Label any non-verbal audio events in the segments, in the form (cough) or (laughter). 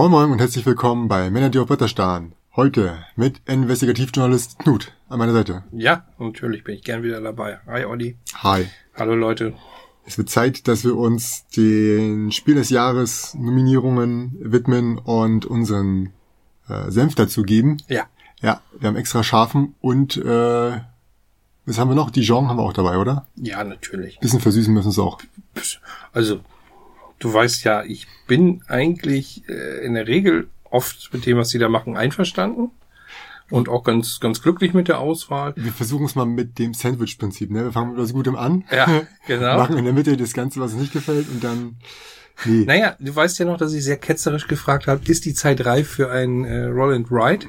Moin Moin und herzlich willkommen bei Männer, die auf Wetter starren. Heute mit Investigativjournalist Knut an meiner Seite. Ja, natürlich bin ich gern wieder dabei. Hi Olli. Hi. Hallo Leute. Es wird Zeit, dass wir uns den Spiel des Jahres Nominierungen widmen und unseren äh, Senf dazu geben. Ja. Ja, wir haben extra Schafen und äh, was haben wir noch? Dijon haben wir auch dabei, oder? Ja, natürlich. Bisschen versüßen müssen wir es auch. Also, du weißt ja, ich bin eigentlich äh, in der Regel oft mit dem, was sie da machen, einverstanden. Und auch ganz, ganz glücklich mit der Auswahl. Wir versuchen es mal mit dem Sandwich-Prinzip, ne? Wir fangen mit was Gutem an. Ja, (laughs) genau. machen in der Mitte das Ganze, was uns nicht gefällt und dann. Nee. Naja, du weißt ja noch, dass ich sehr ketzerisch gefragt habe, ist die Zeit reif für ein äh, Roll and Ride?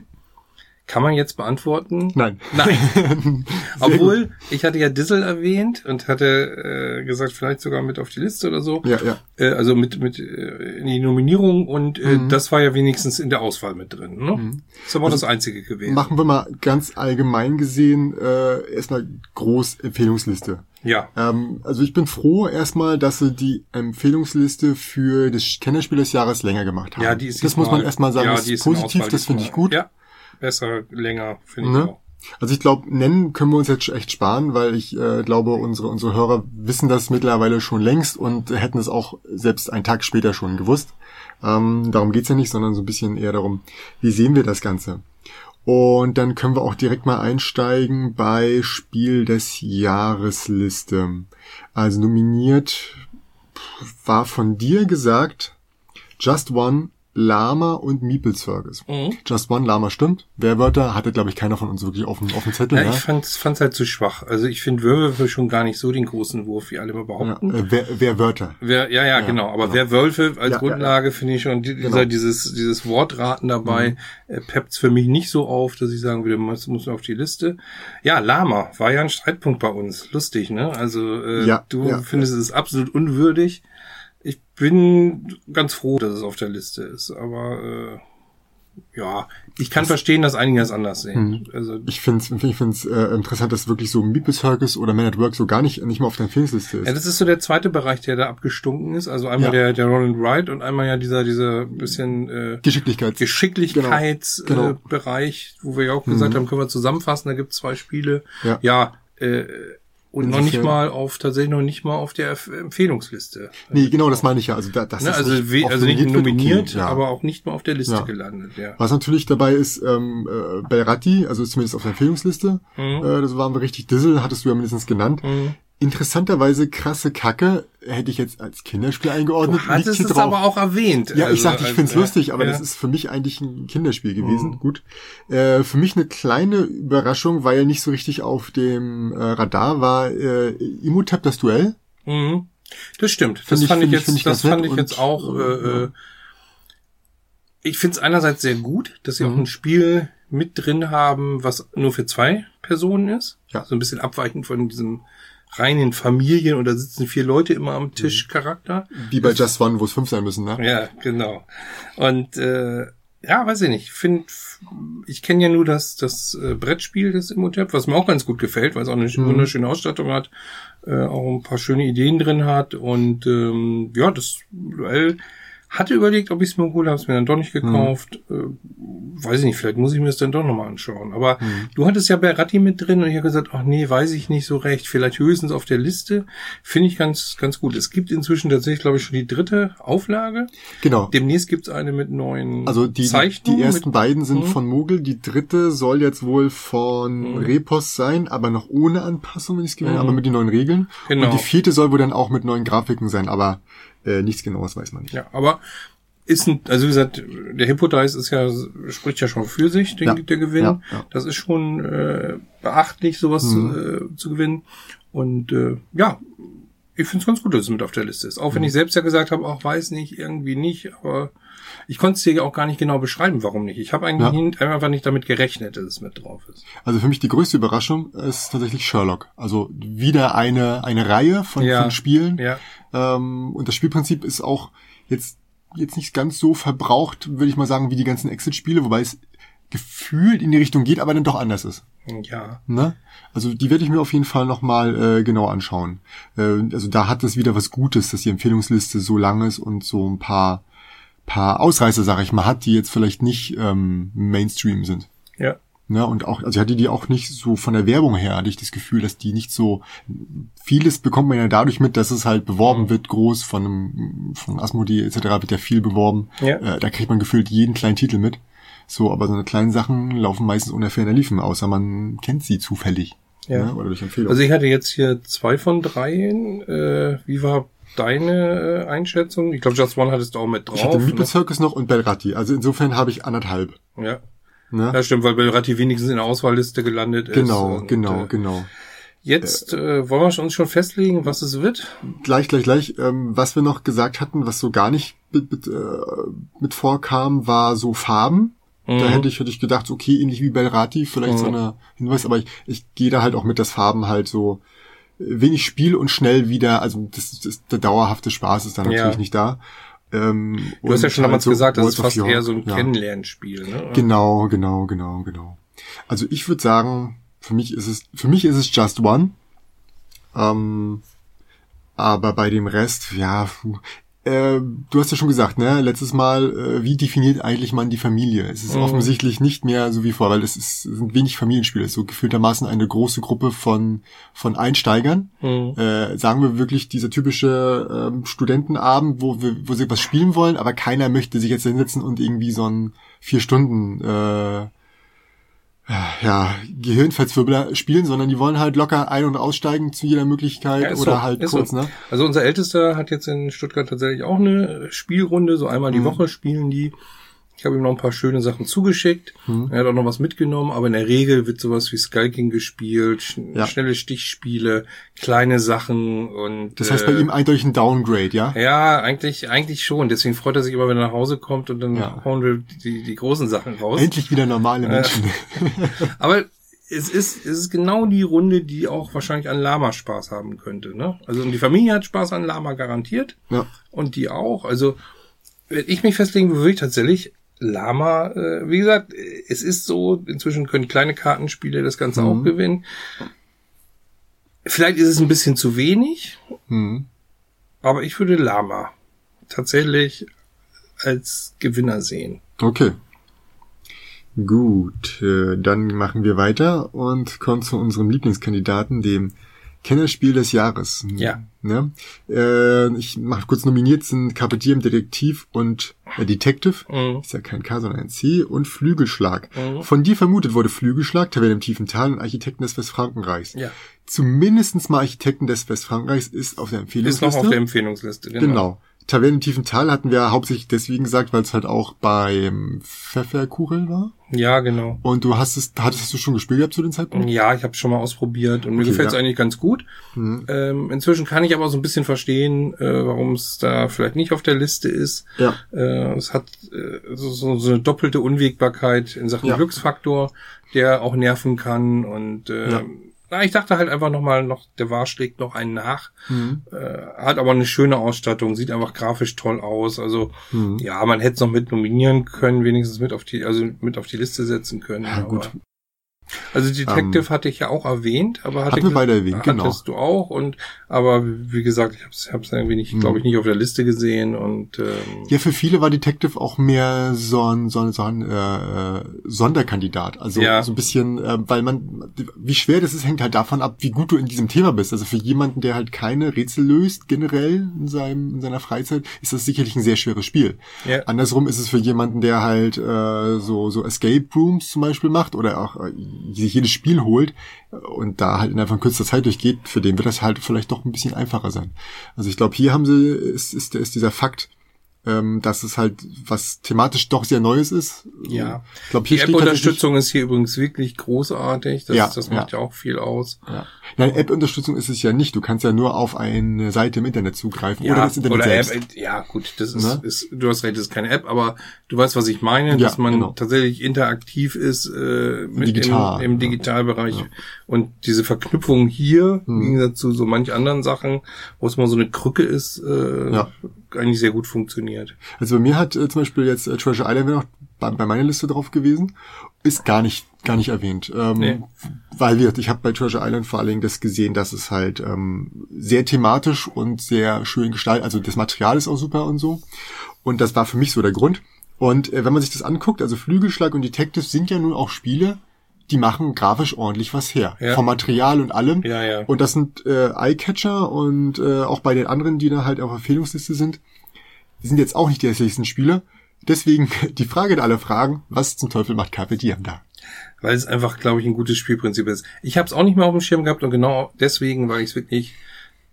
Kann man jetzt beantworten? Nein. Nein. (laughs) Obwohl, gut. ich hatte ja Dizzle erwähnt und hatte äh, gesagt, vielleicht sogar mit auf die Liste oder so. Ja, ja. Äh, also mit, mit äh, in die Nominierung und äh, mhm. das war ja wenigstens in der Auswahl mit drin. Ne? Mhm. Das war also das Einzige gewesen. Machen wir mal ganz allgemein gesehen äh, erstmal groß Empfehlungsliste. Ja. Ähm, also ich bin froh erstmal, dass sie die Empfehlungsliste für das Kennerspiel des Jahres länger gemacht haben. Ja, die ist das muss man erstmal sagen, ja, das ist positiv, das finde ich gut. Ja besser, länger, finde ich ne? auch. Also ich glaube, nennen können wir uns jetzt echt sparen, weil ich äh, glaube, unsere unsere Hörer wissen das mittlerweile schon längst und hätten es auch selbst einen Tag später schon gewusst. Ähm, darum geht's ja nicht, sondern so ein bisschen eher darum, wie sehen wir das Ganze. Und dann können wir auch direkt mal einsteigen bei Spiel des Jahresliste. Also nominiert war von dir gesagt Just One Lama und Meeple Circus. Mhm. Just One Lama stimmt. Werwörter hatte, glaube ich, keiner von uns wirklich auf dem, auf dem Zettel. Ja, ja? ich fand's, fand's halt zu schwach. Also ich finde Werwölfe schon gar nicht so den großen Wurf, wie alle immer behaupten. Ja, äh, wer, Werwörter. Wer, ja, ja, ja, genau. Aber genau. Werwölfe als ja, Grundlage finde ich schon, dieser, genau. dieses, dieses Wortraten dabei, mhm. äh, peppt's für mich nicht so auf, dass ich sagen würde, muss, muss auf die Liste. Ja, Lama war ja ein Streitpunkt bei uns. Lustig, ne? Also äh, du findest es absolut unwürdig bin ganz froh, dass es auf der Liste ist, aber äh, ja, ich kann das, verstehen, dass einige das anders sehen. Mhm. Also ich finde es ich find's, äh, interessant, dass wirklich so Meeple Circus oder Man at Work so gar nicht nicht mal auf der Empfehlungsliste ist. Ja, das ist so der zweite Bereich, der da abgestunken ist. Also einmal ja. der der Roland Wright und einmal ja dieser dieser bisschen äh, Geschicklichkeits Geschicklichkeitsbereich, genau. äh, Bereich, wo wir ja auch gesagt mhm. haben, können wir zusammenfassen. Da gibt es zwei Spiele. Ja, ja äh, und noch nicht mal auf, tatsächlich noch nicht mal auf der Empfehlungsliste. Nee, genau, das meine ich ja. Also, da, das ne, ist also, nicht also nicht nominiert, okay, ja. aber auch nicht mal auf der Liste ja. gelandet, ja. Was natürlich dabei ist, ähm, äh, Belratti, also zumindest auf der Empfehlungsliste, mhm. äh, das waren wir richtig Dissel, hattest du ja mindestens genannt. Mhm interessanterweise krasse Kacke hätte ich jetzt als Kinderspiel eingeordnet. Du hattest es drauf. aber auch erwähnt. Ja, ich also, sagte, ich also, find's lustig, aber ja. das ist für mich eigentlich ein Kinderspiel gewesen. Mhm. Gut. Äh, für mich eine kleine Überraschung, weil nicht so richtig auf dem äh, Radar war äh, Imhotep das Duell. Mhm. Das stimmt. Das, fand ich, ich jetzt, ich das fand ich jetzt auch. Äh, äh, ich finde es einerseits sehr gut, dass sie mhm. auch ein Spiel mit drin haben, was nur für zwei Personen ist. Ja. So ein bisschen abweichend von diesem reinen Familien und da sitzen vier Leute immer am Tisch mhm. Charakter. Wie bei Just One, wo es fünf sein müssen, ne? Ja, genau. Und äh, ja, weiß ich nicht. Ich finde, ich kenne ja nur das, das äh, Brettspiel des Imhotep, was mir auch ganz gut gefällt, weil es auch eine mhm. wunderschöne Ausstattung hat, äh, auch ein paar schöne Ideen drin hat und ähm, ja, das Duell hatte überlegt, ob ich es mir hole, habe es mir dann doch nicht gekauft. Mhm. Äh, weiß ich nicht, vielleicht muss ich mir das dann doch nochmal anschauen. Aber mhm. du hattest ja Beratti mit drin und ich habe gesagt, ach nee, weiß ich nicht so recht. Vielleicht höchstens auf der Liste. Finde ich ganz, ganz gut. Es gibt inzwischen tatsächlich, glaube ich, schon die dritte Auflage. Genau. Demnächst gibt's eine mit neuen Also die, Zeichnungen. die ersten beiden sind mhm. von Mogel. Die dritte soll jetzt wohl von mhm. Repos sein, aber noch ohne Anpassung, wenn ich es gewählt mhm. aber mit den neuen Regeln. Genau. Und die vierte soll wohl dann auch mit neuen Grafiken sein, aber äh, nichts genaues weiß man nicht. Ja, aber ist ein, also wie gesagt, der Hypodice ist ja, spricht ja schon für sich, den, ja, der Gewinn. Ja, ja. Das ist schon äh, beachtlich, sowas mhm. äh, zu gewinnen. Und äh, ja, ich finde es ganz gut, dass es mit auf der Liste ist. Auch wenn mhm. ich selbst ja gesagt habe, auch weiß nicht, irgendwie nicht, aber ich konnte es dir auch gar nicht genau beschreiben, warum nicht. Ich habe eigentlich ja. einfach nicht damit gerechnet, dass es mit drauf ist. Also für mich die größte Überraschung ist tatsächlich Sherlock. Also wieder eine, eine Reihe von, ja. von Spielen. Ja. Ähm, und das Spielprinzip ist auch jetzt, jetzt nicht ganz so verbraucht, würde ich mal sagen, wie die ganzen Exit-Spiele, wobei es gefühlt in die Richtung geht, aber dann doch anders ist. Ja. Ne? Also die werde ich mir auf jeden Fall nochmal äh, genau anschauen. Äh, also da hat es wieder was Gutes, dass die Empfehlungsliste so lang ist und so ein paar paar Ausreißer, sag ich mal, hat, die jetzt vielleicht nicht ähm, Mainstream sind. Ja. Ne, und auch, also ich hatte die auch nicht so von der Werbung her, hatte ich das Gefühl, dass die nicht so, vieles bekommt man ja dadurch mit, dass es halt beworben wird, groß von einem, von Asmodee etc. wird ja viel beworben. Ja. Äh, da kriegt man gefühlt jeden kleinen Titel mit. So, aber so eine kleinen Sachen laufen meistens ferner Liefen, außer man kennt sie zufällig. Ja. Ne, oder durch Empfehlung. Also ich hatte jetzt hier zwei von dreien. Äh, wie war deine äh, Einschätzung? Ich glaube, Just One hattest du auch mit drauf. ich hatte Meeple ne? Circus noch und Belratti. Also insofern habe ich anderthalb. Ja. Ne? ja, stimmt, weil Belratti wenigstens in der Auswahlliste gelandet ist. genau, Und, genau, Äh, genau. jetzt äh, wollen wir uns schon festlegen, was es wird. Gleich, gleich, gleich. Ähm, was wir noch gesagt hatten, was so gar nicht mit, mit, äh, mit vorkam, war so Farben. Da Mhm. hätte ich, hätte ich gedacht, okay, ähnlich wie Belrati, vielleicht so Mhm. eine Hinweis, aber ich, ich gehe da halt auch mit, dass Farben halt so wenig Spiel und schnell wieder, also das, das, der dauerhafte Spaß ist dann Ja. natürlich nicht da. Ähm, Du hast ja schon damals gesagt, das ist fast York, eher so ein ja. Kennenlernspiel. Ne? Genau, genau, genau, genau. Also ich würde sagen, für mich ist es, für mich ist es Just One. Ähm, aber bei dem Rest, ja. Äh, du hast ja schon gesagt, ne, letztes Mal, äh, wie definiert eigentlich man die Familie? Es ist Mhm. offensichtlich nicht mehr so wie vor, weil es, ist, es sind wenig Familienspiele, es ist so gefühltermaßen eine große Gruppe von, von Einsteigern. Mhm. Äh, sagen wir wirklich dieser typische ähm, Studentenabend, wo wir, wo sie was spielen wollen, aber keiner möchte sich jetzt hinsetzen und irgendwie so ein vier Stunden äh, ja, Gehirnverzwirbler spielen, sondern die wollen halt locker ein- und aussteigen zu jeder Möglichkeit Ja, oder so, halt kurz, so. ne? Also unser Ältester hat jetzt in Stuttgart tatsächlich auch eine Spielrunde, so einmal die Mhm. Woche spielen die. Ich habe ihm noch ein paar schöne Sachen zugeschickt. Mhm. Er hat auch noch was mitgenommen, aber in der Regel wird sowas wie Skulking gespielt, sch Ja. schnelle Stichspiele, kleine Sachen und Das heißt äh, bei ihm eindeutig ein Downgrade, ja? ja, eigentlich, eigentlich schon. Deswegen freut er sich immer, wenn er nach Hause kommt und dann Ja. hauen wir die, die großen Sachen raus. Endlich wieder normale Menschen. (laughs) Aber es ist, es ist genau die Runde, die auch wahrscheinlich an Lama Spaß haben könnte. Ne? Also und die Familie hat Spaß an Lama garantiert ja. und die auch. Also wenn ich mich festlegen würde, würde ich tatsächlich Lama, äh, wie gesagt, es ist so, inzwischen können kleine Kartenspiele das Ganze Mhm. auch gewinnen. Vielleicht ist es ein bisschen zu wenig, Hm. aber ich würde Lama tatsächlich als Gewinner sehen. Okay. Gut, äh, dann machen wir weiter und kommen zu unserem Lieblingskandidaten, dem Kennerspiel des Jahres. Ja. Ne? Äh, ich mache kurz nominiert sind Carpe Diem Detektiv und äh, Detective. Mhm. Ist ja kein K, sondern ein C. Und Flügelschlag. Mhm. Von dir vermutet wurde Flügelschlag, Taverne im tiefen Tal und Architekten des Westfrankenreichs. Ja, Zumindestens mal Architekten des Westfrankenreichs ist auf der ist Empfehlungsliste. noch auf der Empfehlungsliste. Genau. Genau. Taverne im tiefen Tal hatten wir hauptsächlich deswegen gesagt, weil es halt auch beim Pfefferkuchel war. Ja, genau. Und du hast es, hattest du schon gespielt gehabt zu dem Zeitpunkt? Ja, ich habe schon mal ausprobiert und mir Okay, gefällt es ja. eigentlich ganz gut. Mhm. Ähm, inzwischen kann ich aber so ein bisschen verstehen, äh, warum es da vielleicht nicht auf der Liste ist. Ja. Äh, es hat äh, so, so, eine doppelte Unwägbarkeit in Sachen Ja. Glücksfaktor, der auch nerven kann. Und äh, Ja. Na, ich dachte halt einfach nochmal, noch, der War schlägt noch einen nach. Mhm. Äh, hat aber eine schöne Ausstattung, sieht einfach grafisch toll aus. Also Mhm. ja, man hätte es noch mit nominieren können, wenigstens mit auf die, also mit auf die Liste setzen können. Ja, gut. Also Detective hatte ich ja auch erwähnt, aber hatte Hatten wir beide erwähnt, genau. hattest du auch und aber wie gesagt, ich habe es hab's irgendwie nicht, glaube ich, nicht auf der Liste gesehen und ähm, Ja, für viele war Detective auch mehr so ein, so ein, so ein äh, Sonderkandidat. Also Ja. so ein bisschen, äh, weil man, wie schwer das ist, hängt halt davon ab, wie gut du in diesem Thema bist. Also für jemanden, der halt keine Rätsel löst, generell in, seinem, in seiner Freizeit, ist das sicherlich ein sehr schweres Spiel. ja, Andersrum ist es für jemanden, der halt äh, so, so Escape Rooms zum Beispiel macht oder auch äh, sich jedes Spiel holt und da halt innerhalb von kürzester Zeit durchgeht, für den wird das halt vielleicht doch ein bisschen einfacher sein. Also ich glaube, hier haben sie, ist, ist, ist dieser Fakt, ähm, dass es halt was thematisch doch sehr Neues ist. Ja. Ich glaube, die hier tatsächlich- App-Unterstützung ist hier übrigens wirklich großartig. Das, Ja, das macht ja. auch viel aus. Ja. Nein, App-Unterstützung ist es ja nicht. Du kannst ja nur auf eine Seite im Internet zugreifen oder das Internet oder selbst. App, ja gut, das ist, Ne? ist, du hast recht, das ist keine App, aber du weißt, was ich meine, dass man genau. tatsächlich interaktiv ist äh, mit Digital, im, im ja. Digitalbereich und diese Verknüpfung hier Mhm. im Gegensatz zu so manch anderen Sachen, wo es mal so eine Krücke ist, äh, Ja. Eigentlich sehr gut funktioniert. Also bei mir hat äh, zum Beispiel jetzt äh, Treasure Island wäre noch bei, bei meiner Liste drauf gewesen, ist gar nicht gar nicht erwähnt, ähm, Nee. weil wir, ich habe bei Treasure Island vor allen Dingen das gesehen, dass es halt ähm, sehr thematisch und sehr schön gestaltet, also das Material ist auch super und so Und das war für mich so der Grund. Und äh, wenn man sich das anguckt, also Flügelschlag und Detective sind ja nun auch Spiele, die machen grafisch ordentlich was her. Ja. Vom Material und allem. Ja, ja. Und das sind äh, Eyecatcher und äh, auch bei den anderen, die da halt auf Empfehlungsliste sind, die sind jetzt auch nicht die hässlichsten Spiele. Deswegen (laughs) die Frage in alle Fragen, was zum Teufel macht Carpe Diem da? weil es einfach, glaube ich, ein gutes Spielprinzip ist. Ich habe es auch nicht mehr auf dem Schirm gehabt und genau deswegen, weil ich es wirklich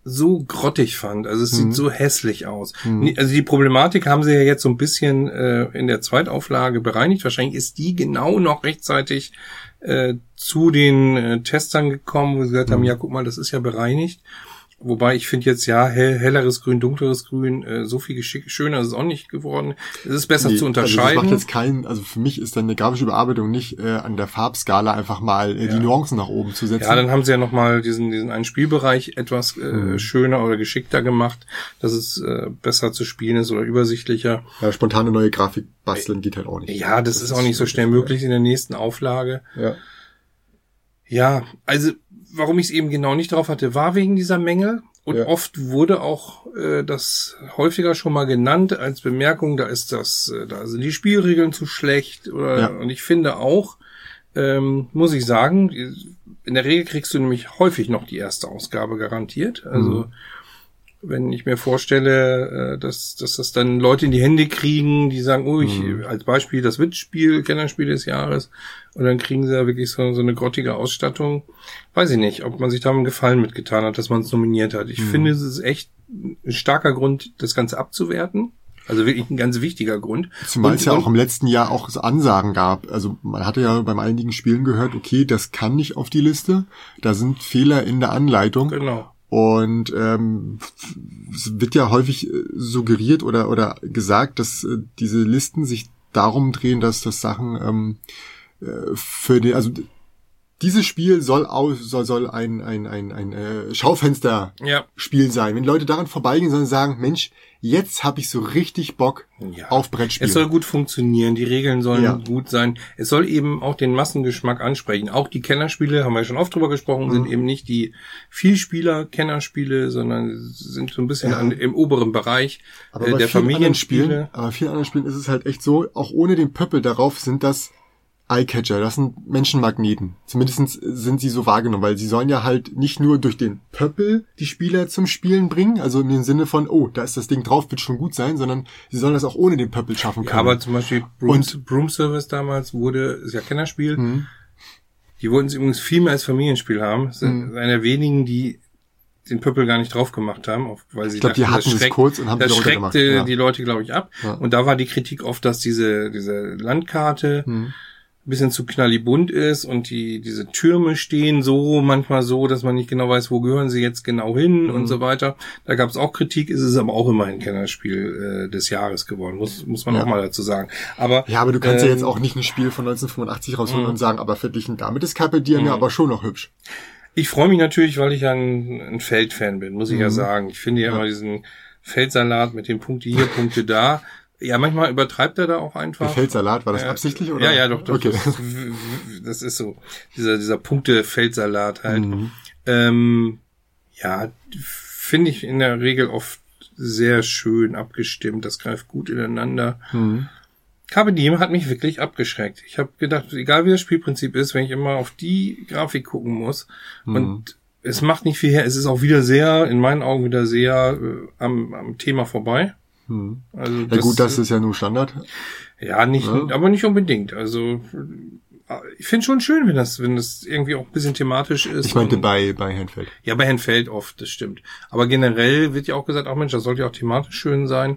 so grottig fand. Also es Mhm. sieht so hässlich aus. Nie- Also die Problematik haben sie ja jetzt so ein bisschen äh, in der Zweitauflage bereinigt. Wahrscheinlich ist die genau noch rechtzeitig äh, zu den äh, Testern gekommen, wo sie gesagt haben, ja, guck mal, das ist ja bereinigt. Wobei ich finde jetzt ja hell, helleres Grün, dunkleres Grün, äh, so viel geschick, schöner ist es auch nicht geworden. Es ist besser Nee, zu Also das unterscheiden. macht jetzt keinen, also für mich ist dann eine grafische Überarbeitung nicht äh, an der Farbskala einfach mal äh, die Nuancen nach oben zu setzen. Ja, dann haben sie ja nochmal diesen, diesen einen Spielbereich etwas äh, Mhm. schöner oder geschickter gemacht, dass es äh, besser zu spielen ist oder übersichtlicher. ja, spontane neue Grafik basteln geht halt auch nicht. Ja, das, ist auch nicht so schnell möglich in der nächsten Auflage. Ja. Ja, also warum ich es eben genau nicht drauf hatte, war wegen dieser Mängel. Und Ja. oft wurde auch äh, das häufiger schon mal genannt als Bemerkung, da ist das, äh, da sind die Spielregeln zu schlecht. Oder Ja. und ich finde auch, ähm, muss ich sagen, in der Regel kriegst du nämlich häufig noch die erste Ausgabe garantiert. Also Mhm. Wenn ich mir vorstelle, äh, dass, dass das dann Leute in die Hände kriegen, die sagen, oh, ich, Mhm. als Beispiel das Witz-Spiel, Kennerspiel des Jahres, und dann kriegen sie ja wirklich so, so eine grottige Ausstattung. Weiß ich nicht, ob man sich da einen Gefallen mitgetan hat, dass man es nominiert hat. Mhm. Ich finde, es ist echt ein starker Grund, das Ganze abzuwerten. Also wirklich ein ganz wichtiger Grund. Zumal Und- es ja auch im letzten Jahr auch Ansagen gab. Also man hatte ja beim einigen Spielen gehört, okay, das kann nicht auf die Liste. Da sind Fehler in der Anleitung. Genau. Und ähm, es wird ja häufig äh, suggeriert oder oder gesagt, dass äh, diese Listen sich darum drehen, dass das Sachen ähm, äh, für den, also dieses Spiel soll aus, soll, soll ein ein ein ein äh, Schaufenster Ja. Sein. Wenn Leute daran vorbeigehen, sondern sagen, Mensch, jetzt habe ich so richtig Bock Ja. auf Brettspiel. Es soll gut funktionieren, die Regeln sollen Ja. gut sein. Es soll eben auch den Massengeschmack ansprechen. Auch die Kennerspiele, haben wir ja schon oft drüber gesprochen, Mhm. sind eben nicht die Vielspieler-Kennerspiele, sondern sind so ein bisschen Ja. an, im oberen Bereich Aber äh, bei der Familienspiele. aber bei vielen anderen Spielen ist es halt echt so, auch ohne den Pöppel darauf sind das Eyecatcher, das sind Menschenmagneten. Zumindest sind sie so wahrgenommen, weil sie sollen ja halt nicht nur durch den Pöppel die Spieler zum Spielen bringen, also im Sinne von, oh, da ist das Ding drauf, wird schon gut sein, sondern sie sollen das auch ohne den Pöppel schaffen Ja, können. aber zum Beispiel Broom, Und- Broom Service damals wurde, ist ja Kennerspiel, Mhm. die wollten es übrigens viel mehr als Familienspiel haben. Sind Mhm. einer der wenigen, die den Pöppel gar nicht drauf gemacht haben, weil sie Ich glaub, die dachten, hatten das es schreckt- kurz und haben das schreckte ja. die Leute, glaube ich, ab. Ja. Und da war die Kritik oft, dass diese, diese Landkarte Mhm. Bisschen zu knallibunt ist und die, diese Türme stehen so, manchmal so, dass man nicht genau weiß, wo gehören sie jetzt genau hin Mhm. und so weiter. Da gab es auch Kritik, ist es aber auch immerhin Kennerspiel äh, des Jahres geworden, muss, muss man Ja. auch mal dazu sagen. Aber Ja, aber du kannst ja ähm, jetzt auch nicht ein Spiel von 1985 rausholen Mhm. und sagen, aber verglichen damit ist Carpe Diem ja aber schon noch hübsch. Ich freue mich natürlich, weil ich ja ein, ein Feldfan bin, muss ich ja Mhm. sagen. Ich finde ja, Ja. immer diesen Feldsalat mit den Punkte hier, Punkte da. Ja, manchmal übertreibt er da auch einfach. Feldsalat, war das Ja. absichtlich oder? Ja, ja, doch, doch. Okay. Das, das ist so. Dieser, dieser Punkte-Feldsalat halt. Mhm. Ähm, ja, finde ich in der Regel oft sehr schön abgestimmt. Das greift gut ineinander. Mhm. Carpe Diem hat mich wirklich abgeschreckt. Ich habe gedacht, egal wie das Spielprinzip ist, wenn ich immer auf die Grafik gucken muss Mhm. und es macht nicht viel her, es ist auch wieder sehr, in meinen Augen wieder sehr äh, am, am Thema vorbei. Mhm. Also Ja gut, das ist ja nur Standard. ja nicht, Ja. aber nicht unbedingt. Also ich finde schon schön, wenn das, wenn das irgendwie auch ein bisschen thematisch ist. Ich meinte bei, bei Handfeld. ja, bei Herrn Feld oft, das stimmt. Aber generell wird ja auch gesagt, ach Mensch, das sollte ja auch thematisch schön sein.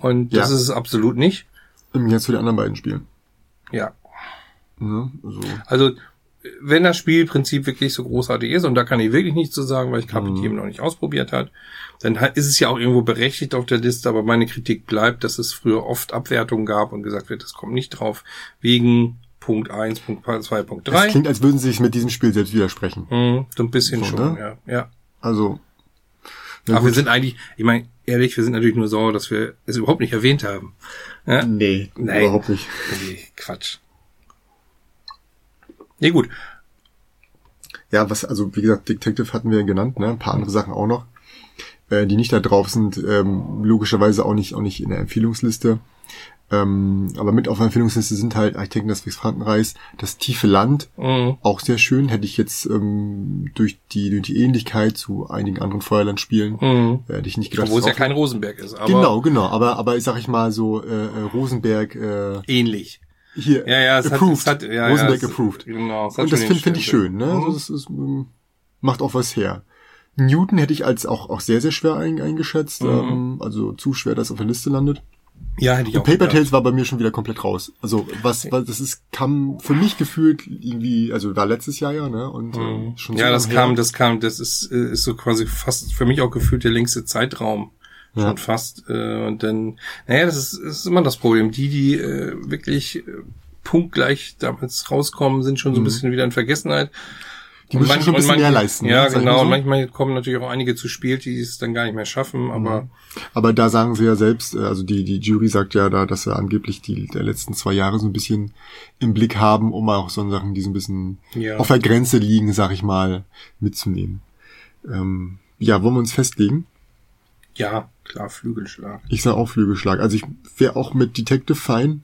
Und das Ja. ist es absolut nicht. Jetzt zu den anderen beiden Spielen. Ja. Ne? Also, Also, wenn das Spielprinzip wirklich so großartig ist, und da kann ich wirklich nichts zu sagen, weil ich Carpe Mhm. Noch nicht ausprobiert hat, dann ist es ja auch irgendwo berechtigt auf der Liste, aber meine Kritik bleibt, dass es früher oft Abwertungen gab und gesagt wird, das kommt nicht drauf, wegen Punkt 1, Punkt 2, Punkt das 3. klingt, als würden sie sich mit diesem Spiel selbst widersprechen. Mhm, so ein bisschen So, schon, ne? ja. ja. Also, Aber wir gut. sind eigentlich, ich meine, ehrlich, wir sind natürlich nur sauer, dass wir es überhaupt nicht erwähnt haben. Ja? nee, Nein. überhaupt nicht. Nee, Quatsch. Nee, gut. Ja, was, also wie gesagt, Detective hatten wir genannt, ne? Ein paar andere Sachen auch noch. Äh, die nicht da drauf sind, ähm, logischerweise auch nicht, auch nicht in der Empfehlungsliste. Ähm, aber mit auf der Empfehlungsliste sind halt Architekten des Westfrankenreichs, das tiefe Land, Mhm. auch sehr schön. Hätte ich jetzt ähm, durch die durch die Ähnlichkeit zu einigen anderen Feuerlandspielen Mhm. äh, hätte ich nicht gedacht. Obwohl es ja kein Rosenberg ist, aber genau, genau. Aber aber sag ich mal so äh, äh, Rosenberg äh, ähnlich. hier Ja, ja, es approved, hat, es hat ja, Rosenberg ja, es, approved. Genau, es hat Und das finde find ich schön, ne? Mhm. Also das ist, ähm, macht auch was her. Newton hätte ich als auch auch sehr sehr schwer ein, eingeschätzt, Mhm. ähm, also zu schwer, dass er auf der Liste landet. Ja, hätte ich Und auch Paper gedacht. Tales war bei mir schon wieder komplett raus. Also was, was das ist, kam für mich gefühlt irgendwie, also war letztes Jahr ja, ne? Und äh, schon so Mhm. Ja, das kam, her. das kam, das ist, äh, ist so quasi fast für mich auch gefühlt der längste Zeitraum. Ja. Schon fast. Äh, und dann, naja, das ist, das ist immer das Problem. Die, die äh, wirklich äh, punktgleich damals rauskommen, sind schon so ein bisschen wieder in Vergessenheit. Die müssen manch- schon ein bisschen manche- mehr leisten. Ja, ne? Genau. mal Und so. manchmal kommen natürlich auch einige zu spät, die es dann gar nicht mehr schaffen, aber Aber da sagen sie ja selbst, äh, also die, die Jury sagt ja da, dass sie angeblich die der letzten zwei Jahre so ein bisschen im Blick haben, um auch so Sachen, die so ein bisschen Ja. auf der Grenze liegen, sag ich mal, mitzunehmen. Ähm, ja, wollen wir uns festlegen? ja, klar, Flügelschlag. Ich sag auch Flügelschlag. Also ich wäre auch mit Detective fein.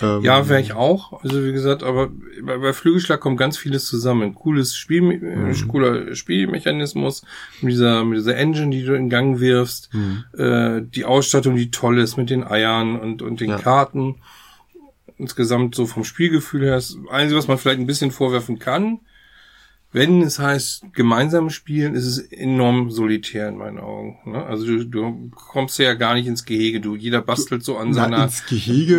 Ähm, Ja, wäre ich auch. Also wie gesagt, aber bei, bei Flügelschlag kommt ganz vieles zusammen. Ein cooles Spiel, Mhm. äh, cooler Spielmechanismus mit dieser, mit dieser Engine, die du in Gang wirfst, Mhm. äh, die Ausstattung, die toll ist mit den Eiern und, und den Ja. Karten. Insgesamt so vom Spielgefühl her ist das Einzige, was man vielleicht ein bisschen vorwerfen kann. Wenn es heißt gemeinsam spielen, ist es enorm solitär in meinen Augen. Ne? Also du, du kommst ja gar nicht ins Gehege. Du, jeder bastelt so an Na, seiner.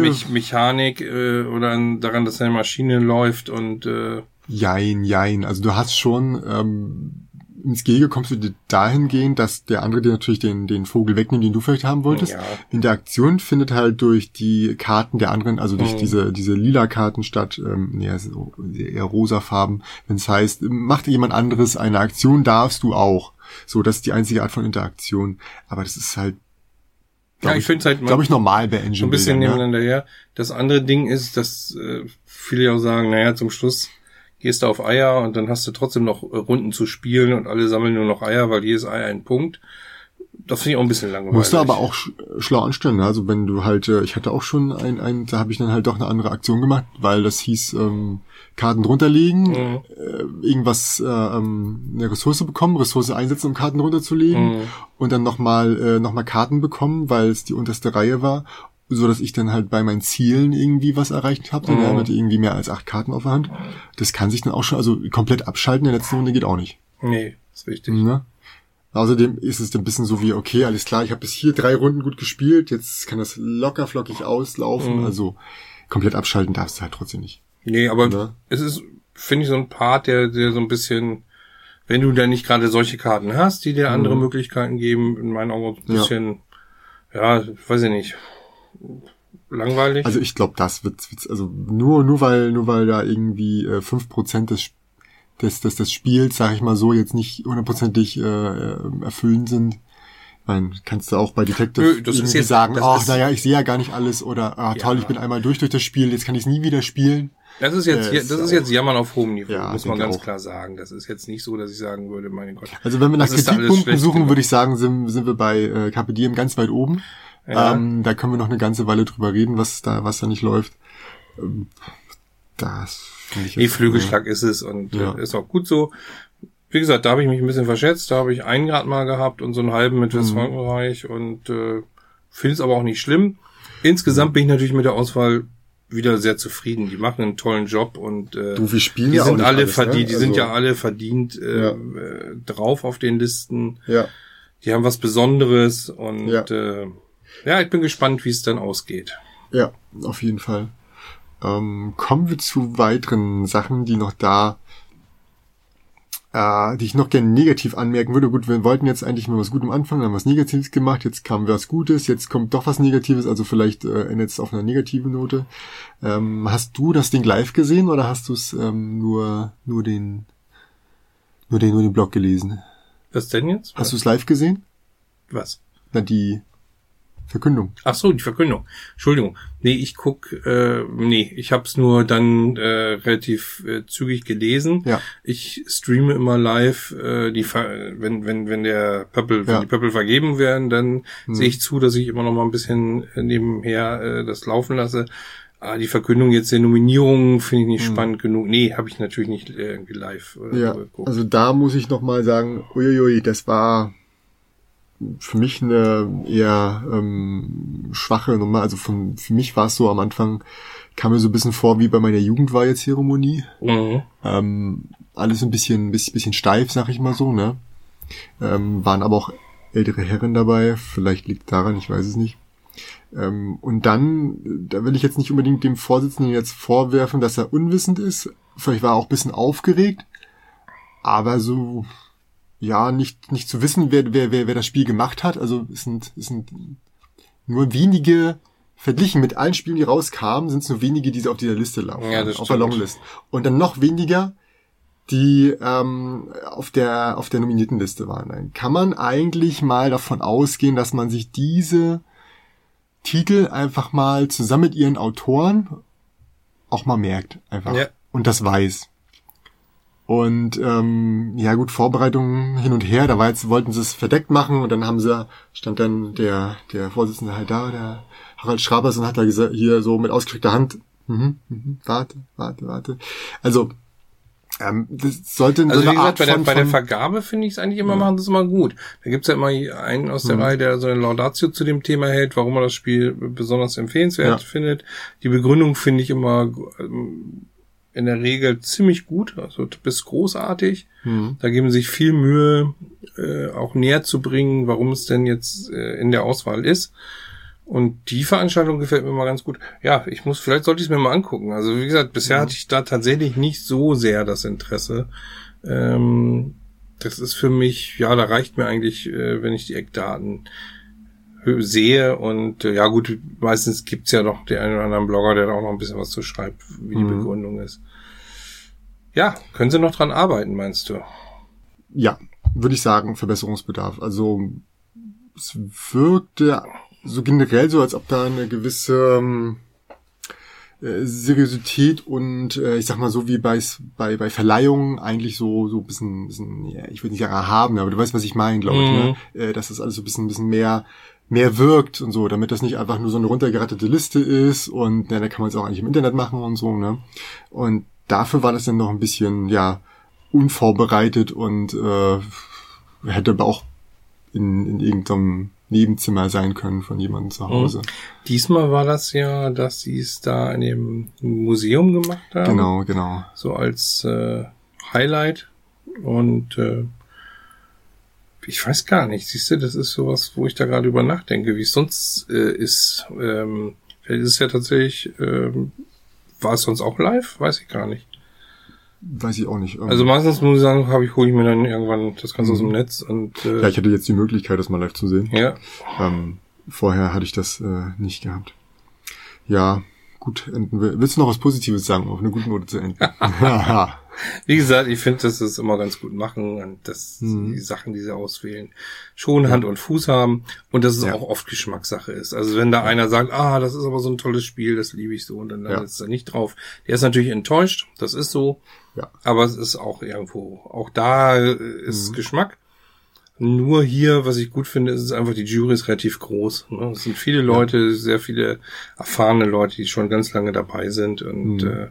Mech Mechanik äh, oder an, daran, dass eine Maschine läuft und äh, Jein, jein. Also du hast schon ähm, ins Gehege kommst du dir dahingehend, dass der andere dir natürlich den, den Vogel wegnimmt, den du vielleicht haben wolltest. Ja. Interaktion findet halt durch die Karten der anderen, also durch Mhm. diese, diese lila Karten statt, ähm, nee, also eher rosa Farben. Wenn es heißt, macht jemand anderes eine Aktion, darfst du auch. So, das ist die einzige Art von Interaktion. Aber das ist halt, ja, ich finde es halt glaube ich, normal bei Engine so ein bisschen nebeneinander her. Das andere Ding ist, dass äh, viele auch sagen, naja, zum Schluss gehst du auf Eier und dann hast du trotzdem noch äh, Runden zu spielen und alle sammeln nur noch Eier, weil jedes Ei ein Punkt. Das finde ich auch ein bisschen langweilig. Musst du aber auch sch schlau anstellen. ne? Also wenn du halt, äh, ich hatte auch schon ein, ein da habe ich dann halt doch eine andere Aktion gemacht, weil das hieß ähm, Karten drunter legen, Mhm. äh, irgendwas, äh, ähm, eine Ressource bekommen, Ressource einsetzen, um Karten runterzulegen Mhm. und dann nochmal äh, noch mal Karten bekommen, weil es die unterste Reihe war, so dass ich dann halt bei meinen Zielen irgendwie was erreicht habe. Dann Mhm. ich irgendwie mehr als acht Karten auf der Hand. Das kann sich dann auch schon, also komplett abschalten in der letzten Runde geht auch nicht. Nee, ist richtig. Ne? Außerdem ist es ein bisschen so wie, okay, alles klar, ich habe bis hier drei Runden gut gespielt, jetzt kann das locker flockig auslaufen. Mhm. Also komplett abschalten darfst du halt trotzdem nicht. Nee, aber Ne? es ist, finde ich, so ein Part, der, der so ein bisschen, wenn du da nicht gerade solche Karten hast, die dir andere Möglichkeiten geben, in meinen Augen ein Ja. bisschen, ja, weiß ich nicht, langweilig. Also ich glaube, das wird, wird's- also nur, nur weil, nur weil da irgendwie äh, 5% des, des, des, des Spiels, sag ich mal so, jetzt nicht hundertprozentig äh, äh, erfüllend sind. Mein, kannst du auch bei Detective Nö, das irgendwie jetzt- sagen, ach, naja, ich sehe ja gar nicht alles oder ah, toll, Ja. ich bin einmal durch durch das Spiel, jetzt kann ich es nie wieder spielen. das ist jetzt, äh, das ist jetzt Jammern auf hohem Niveau, Ja, muss man ganz auch. klar sagen. Das ist jetzt nicht so, dass ich sagen würde, mein Gott. Also wenn wir nach Kritikpunkten suchen, genug. würde ich sagen, sind, sind wir bei äh, Carpe Diem ganz weit oben. Ja. Ähm, da können wir noch eine ganze Weile drüber reden, was da, was da nicht läuft. Ähm, das finde ich Nee, jetzt- Flügelschlag ist es und Ja. äh, ist auch gut so. Wie gesagt, da habe ich mich ein bisschen verschätzt. Da habe ich einen Grad mal gehabt und so einen halben Mhm. mit Westfrankreich und äh, finde es aber auch nicht schlimm. Insgesamt bin ich natürlich mit der Auswahl wieder sehr zufrieden. Die machen einen tollen Job und äh, Du, wir spielen die ja sind alle alles, ne? verdient, die sind Also- ja alle verdient äh, Ja. drauf auf den Listen. Ja. Die haben was Besonderes und Ja. äh, ja, ich bin gespannt, wie es dann ausgeht. Ja, auf jeden Fall. Ähm, kommen wir zu weiteren Sachen, die noch da, äh, die ich noch gerne negativ anmerken würde. Gut, wir wollten jetzt eigentlich mit was Gutem anfangen, haben was Negatives gemacht, jetzt kam was Gutes, jetzt kommt doch was Negatives, also vielleicht äh, endet es auf einer negativen Note. Ähm, hast du das Ding live gesehen oder hast du es ähm, nur, nur den, nur den, nur den Blog gelesen? Was denn jetzt? Hast du es live gesehen? was? Na, die, Verkündung. Ach so, die Verkündung. Entschuldigung. Nee, ich guck, äh, nee, ich hab's nur dann äh, relativ äh, zügig gelesen. Ja. Ich streame immer live, äh, die Ver wenn wenn wenn der Pöppel, wenn Ja. die Pöppel vergeben werden, dann Hm. sehe ich zu, dass ich immer noch mal ein bisschen äh, nebenher äh, das laufen lasse. Ah, die Verkündung jetzt der Nominierungen finde ich nicht spannend genug. Nee, habe ich natürlich nicht äh, irgendwie live äh, Hm. Ja, geguckt. also da muss ich noch mal sagen, uiuiui, das war für mich eine eher ähm, schwache Nummer. Also von, für mich war es so am Anfang, kam mir so ein bisschen vor wie bei meiner Jugendweihezeremonie. mhm. Ähm, alles ein bisschen, bisschen, bisschen steif, sag ich mal so, ne? Ähm, waren aber auch ältere Herren dabei, vielleicht liegt daran, ich weiß es nicht. Ähm, und dann, da will ich jetzt nicht unbedingt dem Vorsitzenden jetzt vorwerfen, dass er unwissend ist. Vielleicht war er auch ein bisschen aufgeregt, aber so, ja, nicht, nicht zu wissen, wer, wer, wer, wer das Spiel gemacht hat. Also es sind, es sind nur wenige, verglichen mit allen Spielen, die rauskamen, sind es nur wenige, die auf dieser Liste laufen, Ja, das auf der stimmt. Longlist. Und dann noch weniger, die ähm, auf der auf der nominierten Liste waren. Dann kann man eigentlich mal davon ausgehen, dass man sich diese Titel einfach mal zusammen mit ihren Autoren auch mal merkt, einfach Ja. und das weiß. Und ähm, ja gut, Vorbereitungen hin und her, da war jetzt, wollten sie es verdeckt machen und dann haben sie, stand dann der, der Vorsitzende halt da, der Harald Schrabers und hat da gesagt, hier so mit ausgestreckter Hand, mhm, mhm, warte, warte, warte. Also, ähm, das sollte Also so wie gesagt, Art bei der, von, bei der Vergabe finde ich es eigentlich immer, machen sie es immer gut. Da gibt's ja immer einen aus Mhm. der Reihe, der so eine Laudatio zu dem Thema hält, warum er das Spiel besonders empfehlenswert Ja. findet. Die Begründung finde ich immer ähm, in der Regel ziemlich gut, also bis großartig. Mhm. Da geben sie sich viel Mühe, äh, auch näher zu bringen, warum es denn jetzt äh, in der Auswahl ist. Und die Veranstaltung gefällt mir mal ganz gut. Ja, ich muss, vielleicht sollte ich es mir mal angucken. Also wie gesagt, bisher hatte ich da tatsächlich nicht so sehr das Interesse. Ähm, das ist für mich, ja, da reicht mir eigentlich, äh, wenn ich die Eckdaten sehe und äh, ja gut, meistens gibt's ja noch den einen oder anderen Blogger, der da auch noch ein bisschen was zu schreibt, wie die Mhm. Begründung ist. Ja, können sie noch dran arbeiten, meinst du? ja, würde ich sagen, Verbesserungsbedarf. Also es wirkte so generell so, als ob da eine gewisse ähm, äh, Seriosität und äh, ich sag mal so wie bei bei bei Verleihungen eigentlich so so ein bisschen, bisschen ja, ich würde nicht sagen erhaben, aber du weißt, was ich meine, glaube ich, ne? äh, dass das alles so ein bisschen, bisschen mehr mehr wirkt und so, damit das nicht einfach nur so eine runtergerattete Liste ist und ja, da kann man es auch eigentlich im Internet machen und so, ne? Und dafür war das dann noch ein bisschen, ja, unvorbereitet und äh, hätte aber auch in, in irgendeinem Nebenzimmer sein können von jemandem zu Hause. Diesmal war das ja, dass sie es da in dem Museum gemacht haben. Genau, genau. So als äh, Highlight. Und äh, ich weiß gar nicht, siehst du, das ist sowas, wo ich da gerade über nachdenke, wie es sonst äh, ist. Ähm, vielleicht ist es ja tatsächlich, ähm, war es sonst auch live? Weiß ich gar nicht. Weiß ich auch nicht. Ähm, Also meistens muss ich sagen, habe ich, hole ich mir dann irgendwann das Ganze aus dem Netz und äh, ja, ich hatte jetzt die Möglichkeit, das mal live zu sehen. ja, Ähm, vorher hatte ich das äh, nicht gehabt. Ja, gut, enden wir. Willst du noch was Positives sagen, um auf eine gute Note zu enden? (laughs) (laughs) Wie gesagt, ich finde, dass sie es immer ganz gut machen und dass Mhm. die Sachen, die sie auswählen, schon Hand und Fuß haben und dass es Ja. auch oft Geschmackssache ist. Also wenn da einer sagt, ah, das ist aber so ein tolles Spiel, das liebe ich so und dann Ja. landet es da nicht drauf. Der ist natürlich enttäuscht, das ist so, ja. aber es ist auch irgendwo, auch da ist Mhm. Geschmack. Nur hier, was ich gut finde, ist es einfach, die Jury ist relativ groß. Ne? Es sind viele Leute, sehr viele erfahrene Leute, die schon ganz lange dabei sind und Mhm. äh,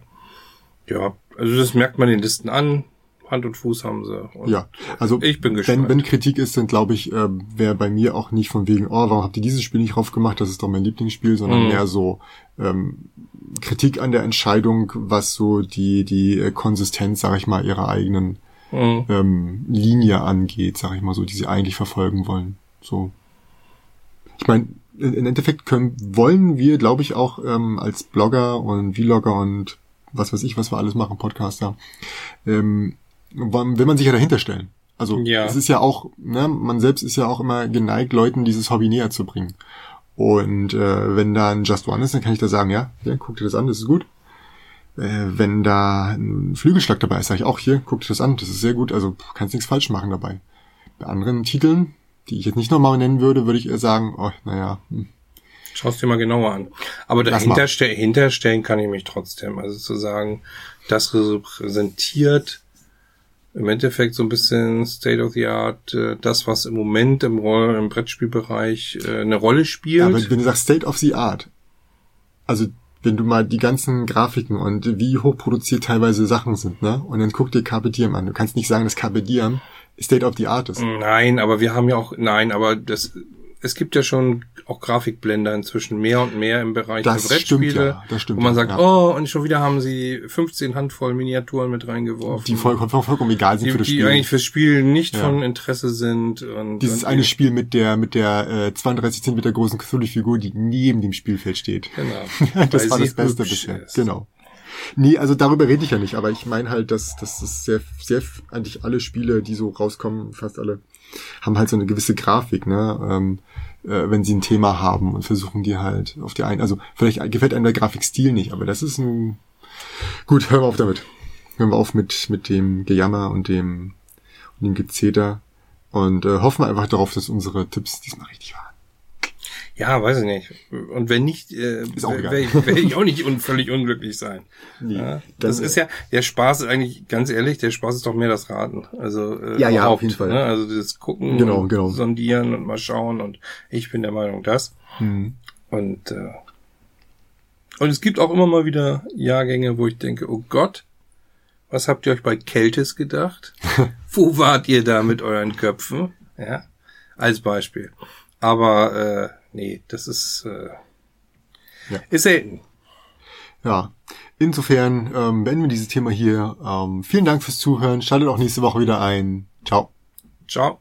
ja, also das merkt man den Listen an. Hand und Fuß haben sie. Und Ja, also ich bin wenn, gespannt. wenn Kritik ist, dann glaube ich, äh, wäre bei mir auch nicht von wegen, oh, warum habt ihr dieses Spiel nicht drauf gemacht, das ist doch mein Lieblingsspiel, sondern Mhm. mehr so ähm, Kritik an der Entscheidung, was so die die äh, Konsistenz, sag ich mal, ihrer eigenen Mhm. ähm, Linie angeht, sag ich mal so, die sie eigentlich verfolgen wollen. So. Ich meine, im Endeffekt können, wollen wir, glaube ich, auch ähm, als Blogger und Vlogger und was weiß ich, was wir alles machen, Podcaster, ähm, will man sich ja dahinter stellen. Also Ja. es ist ja auch, ne, man selbst ist ja auch immer geneigt, Leuten dieses Hobby näher zu bringen. Und äh, wenn da ein Just One ist, dann kann ich da sagen, ja, ja, guck dir das an, das ist gut. Äh, wenn da ein Flügelschlag dabei ist, sage ich auch hier, guck dir das an, das ist sehr gut, also kannst nichts falsch machen dabei. Bei anderen Titeln, die ich jetzt nicht nochmal nennen würde, würde ich eher sagen, oh, naja, hm, Schau dir mal genauer an. Aber dahinter ste hinterstellen kann ich mich trotzdem. Also zu sagen, das repräsentiert im Endeffekt so ein bisschen State of the Art, äh, das, was im Moment im, Roll im Brettspielbereich äh, eine Rolle spielt. Aber wenn du sagst State of the Art, also wenn du mal die ganzen Grafiken und wie hochproduziert teilweise Sachen sind, ne? Und dann guck dir Carpe Diem an. Du kannst nicht sagen, dass Carpe Diem State of the Art ist. Nein, aber wir haben ja auch, nein, aber das, es gibt ja schon auch Grafikblender inzwischen mehr und mehr im Bereich das der Brettspiele. Stimmt, ja, das stimmt, wo man sagt, ja. oh, und schon wieder haben sie 15 Handvoll Miniaturen mit reingeworfen. Die voll, voll, vollkommen egal sind die, für das die Spiel. eigentlich fürs Spiel nicht Ja. von Interesse sind. Und, Dieses und eine Spiel mit der mit der äh, 32 cm großen Cthulhu-Figur, die neben dem Spielfeld steht. Genau. (laughs) das Weil war das Beste bisher. ist. Genau. Nee, also darüber rede ich ja nicht, aber ich meine halt, dass, dass das sehr, sehr, eigentlich alle Spiele, die so rauskommen, fast alle, haben halt so eine gewisse Grafik, ne? Ähm, äh, wenn sie ein Thema haben und versuchen die halt auf die einen, also vielleicht gefällt einem der Grafikstil nicht, aber das ist ein, gut, hören wir auf damit. Hören wir auf mit, mit dem Gejammer und dem, und dem Gezeter und äh, hoffen wir einfach darauf, dass unsere Tipps diesmal richtig waren. Ja, weiß ich nicht. Und wenn nicht, äh, werde ich, auch nicht un völlig unglücklich sein. Nee, Ja, das ist ja, der Spaß ist eigentlich, ganz ehrlich, der Spaß ist doch mehr das Raten. Also äh, Ja, ja, auf jeden Fall. Ne? Also das Gucken, Genau, und genau. sondieren und mal schauen und ich bin der Meinung, das. Hm. Und äh, und es gibt auch immer mal wieder Jahrgänge, wo ich denke, oh Gott, was habt ihr euch bei Keltis gedacht? (laughs) wo wart ihr da mit euren Köpfen? Ja, als Beispiel. Aber äh, nee, das ist äh, Ja. ist selten. Ja, insofern ähm, beenden wir dieses Thema hier. Ähm, vielen Dank fürs Zuhören. Schaltet auch nächste Woche wieder ein. Ciao. Ciao.